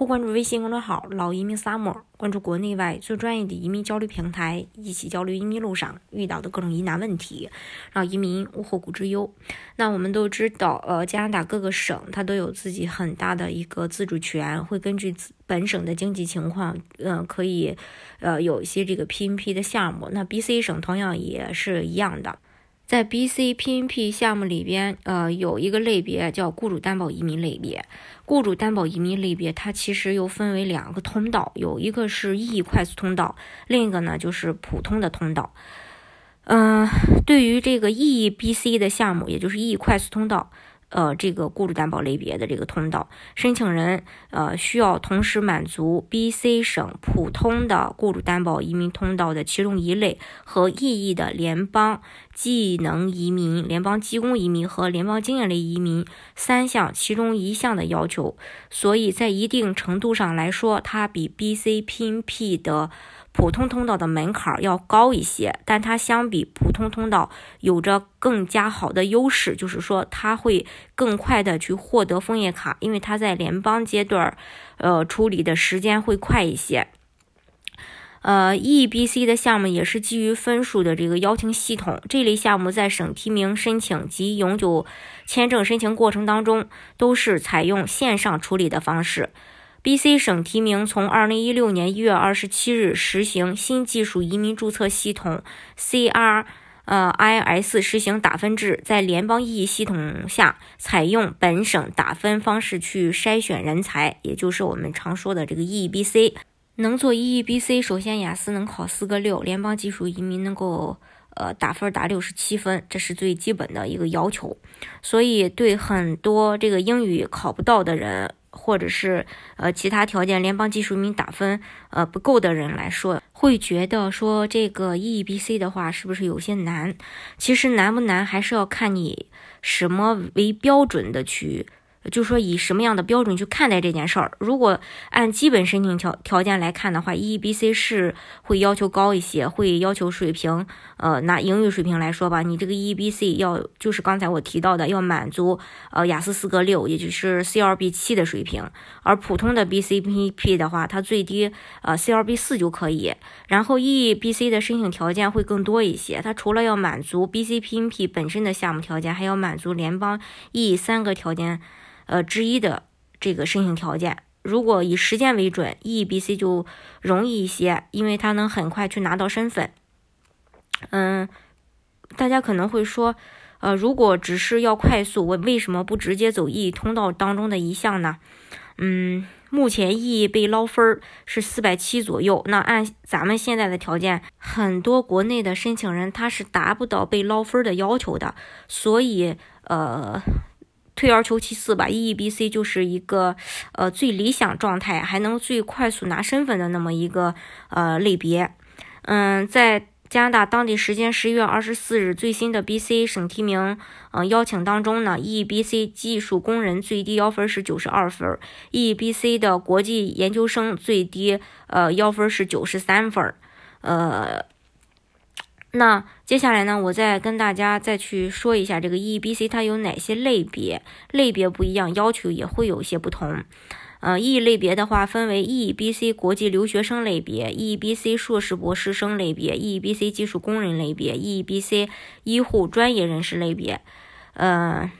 或关注微信公众号“老移民 summer”，关注国内外最专业的移民交流平台，一起交流移民路上遇到的各种疑难问题，让移民无后顾之忧。那我们都知道，呃，加拿大各个省它都有自己很大的一个自主权，会根据本省的经济情况，嗯，可以，呃，有一些这个 PNP 的项目。那 BC 省同样也是一样的。在 BC PNP 项目里边，呃，有一个类别叫雇主担保移民类别。雇主担保移民类别，它其实又分为两个通道，有一个是 E 快速通道，另一个呢就是普通的通道。嗯，对于这个 EBC 的项目，也就是 E 快速通道。呃，这个雇主担保类别的这个通道，申请人呃需要同时满足 BC 省普通的雇主担保移民通道的其中一类和意义的联邦技能移民、联邦技工移民和联邦经验类移民三项其中一项的要求，所以在一定程度上来说，它比 BC PNP 的。普通通道的门槛要高一些，但它相比普通通道有着更加好的优势，就是说它会更快的去获得枫叶卡，因为它在联邦阶段，呃，处理的时间会快一些。呃，EBC 的项目也是基于分数的这个邀请系统，这类项目在省提名申请及永久签证申请过程当中都是采用线上处理的方式。B.C. 省提名从二零一六年一月二十七日实行新技术移民注册系统 C.R. 呃 I.S. 实行打分制，在联邦意义系统下采用本省打分方式去筛选人才，也就是我们常说的这个 E E B C 能做 E.B.C. 首先雅思能考四个六，联邦技术移民能够呃打分达六十七分，这是最基本的一个要求。所以对很多这个英语考不到的人。或者是呃其他条件，联邦技术移民打分呃不够的人来说，会觉得说这个 EBC 的话是不是有些难？其实难不难还是要看你什么为标准的去。就说以什么样的标准去看待这件事儿？如果按基本申请条条件来看的话，EBC 是会要求高一些，会要求水平。呃，拿英语水平来说吧，你这个 EBC 要就是刚才我提到的，要满足呃雅思四个六，也就是 CLB 七的水平。而普通的 BCPP 的话，它最低呃 CLB 四就可以。然后 EBC 的申请条件会更多一些，它除了要满足 BCPP 本身的项目条件，还要满足联邦 E 三个条件。呃，之一的这个申请条件，如果以时间为准，EBC 就容易一些，因为它能很快去拿到身份。嗯，大家可能会说，呃，如果只是要快速，我为什么不直接走 E 通道当中的一项呢？嗯，目前 E 被捞分是四百七左右，那按咱们现在的条件，很多国内的申请人他是达不到被捞分的要求的，所以呃。退而求其次吧，E E B C 就是一个呃最理想状态，还能最快速拿身份的那么一个呃类别。嗯，在加拿大当地时间十一月二十四日最新的 BC 省提名嗯邀请当中呢，E E B C 技术工人最低要分是九十二分，E E B C 的国际研究生最低呃要分是九十三分，呃。那接下来呢，我再跟大家再去说一下这个 EBC 它有哪些类别，类别不一样，要求也会有些不同。呃，E 类别的话分为 EBC 国际留学生类别、EBC 硕士博士生类别、EBC 技术工人类别、EBC 医护专业人士类别，呃。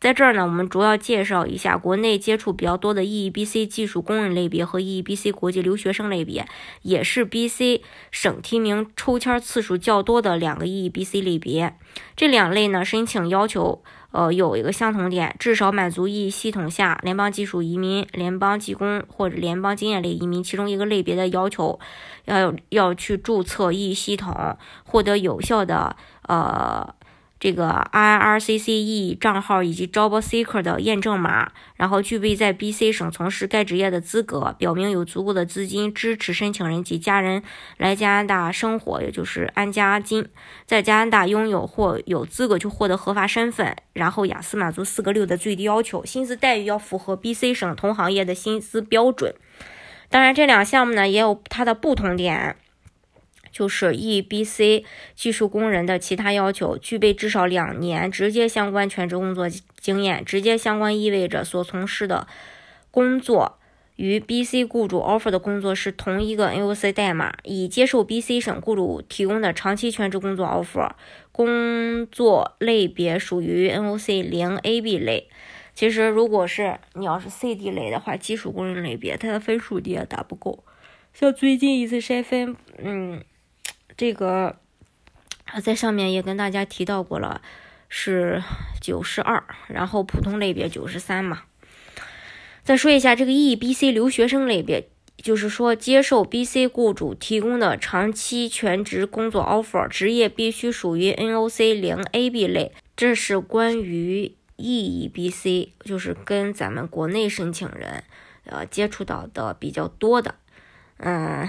在这儿呢，我们主要介绍一下国内接触比较多的 EBC 技术工人类别和 EBC 国际留学生类别，也是 BC 省提名抽签次数较多的两个 EBC 类别。这两类呢，申请要求呃有一个相同点，至少满足 E 系统下联邦技术移民、联邦技工或者联邦经验类移民其中一个类别的要求，要要去注册 E 系统，获得有效的呃。这个 IRCCE 账号以及 Job Seeker 的验证码，然后具备在 BC 省从事该职业的资格，表明有足够的资金支持申请人及家人来加拿大生活，也就是安家金，在加拿大拥有或有资格去获得合法身份，然后雅思满足四个六的最低要求，薪资待遇要符合 BC 省同行业的薪资标准。当然，这两项目呢也有它的不同点，就是 E、B、C 技术工人的其他要求，具备至少两年直接相关全职工作经验。直接相关意味着所从事的工作与 B、C 雇主 offer 的工作是同一个 NOC 代码，已接受 B、C 省雇主提供的长期全职工作 offer，工作类别属于 NOC 零 AB 类。其实，如果是你要是 CD 类的话，技术工人类别，它的分数你也打不够。像最近一次筛分，嗯，这个在上面也跟大家提到过了，是九十二，然后普通类别九十三嘛。再说一下这个 E、B、C 留学生类别，就是说接受 B、C 雇主提供的长期全职工作 offer，职业必须属于 NOC 零 AB 类。这是关于。E、B、C 就是跟咱们国内申请人，呃，接触到的比较多的。嗯，